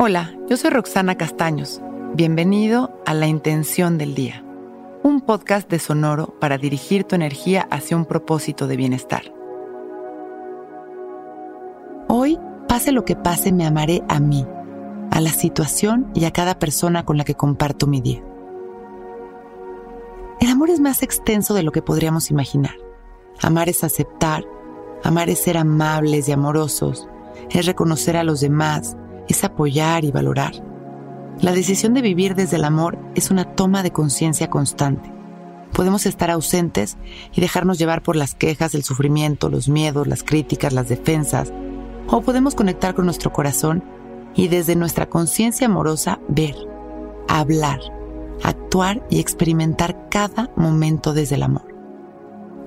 Hola, yo soy Roxana Castaños. Bienvenido a La Intención del Día, un podcast de Sonoro para dirigir tu energía hacia un propósito de bienestar. Hoy, pase lo que pase, me amaré a mí, a la situación y a cada persona con la que comparto mi día. El amor es más extenso de lo que podríamos imaginar. Amar es aceptar, amar es ser amables y amorosos, es reconocer a los demás, es apoyar y valorar. La decisión de vivir desde el amor es una toma de conciencia constante. Podemos estar ausentes y dejarnos llevar por las quejas, el sufrimiento, los miedos, las críticas, las defensas, o podemos conectar con nuestro corazón y desde nuestra conciencia amorosa ver, hablar, actuar y experimentar cada momento desde el amor.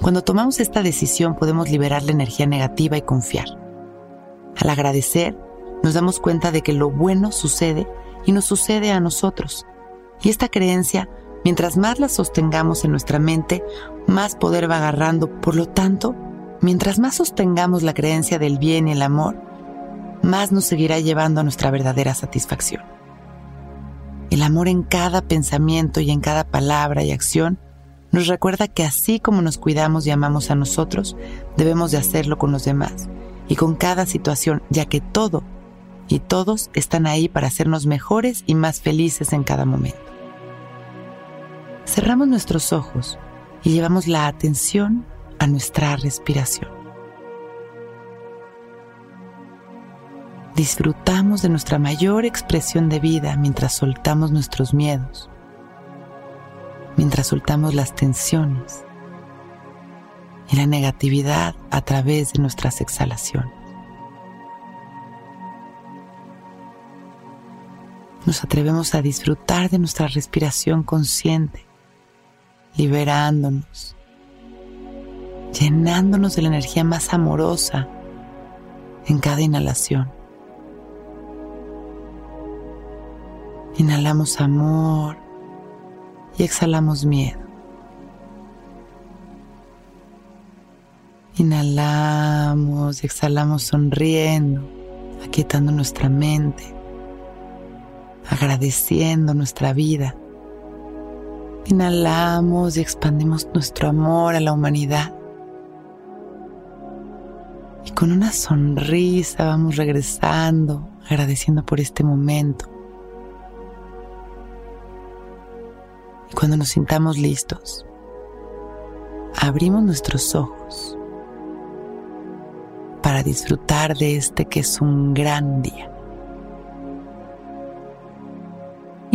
Cuando tomamos esta decisión podemos liberar la energía negativa y confiar. Al agradecer, nos damos cuenta de que lo bueno sucede y nos sucede a nosotros. Y esta creencia, mientras más la sostengamos en nuestra mente, más poder va agarrando. Por lo tanto, mientras más sostengamos la creencia del bien y el amor, más nos seguirá llevando a nuestra verdadera satisfacción. El amor en cada pensamiento y en cada palabra y acción nos recuerda que así como nos cuidamos y amamos a nosotros, debemos de hacerlo con los demás y con cada situación, ya que todo y todos están ahí para hacernos mejores y más felices en cada momento. Cerramos nuestros ojos y llevamos la atención a nuestra respiración. Disfrutamos de nuestra mayor expresión de vida mientras soltamos nuestros miedos, mientras soltamos las tensiones y la negatividad a través de nuestras exhalaciones. Nos atrevemos a disfrutar de nuestra respiración consciente, liberándonos, llenándonos de la energía más amorosa en cada inhalación. Inhalamos amor y exhalamos miedo. Inhalamos y exhalamos sonriendo, aquietando nuestra mente agradeciendo nuestra vida. Inhalamos y expandimos nuestro amor a la humanidad. Y con una sonrisa vamos regresando, agradeciendo por este momento. Y cuando nos sintamos listos, abrimos nuestros ojos para disfrutar de este que es un gran día.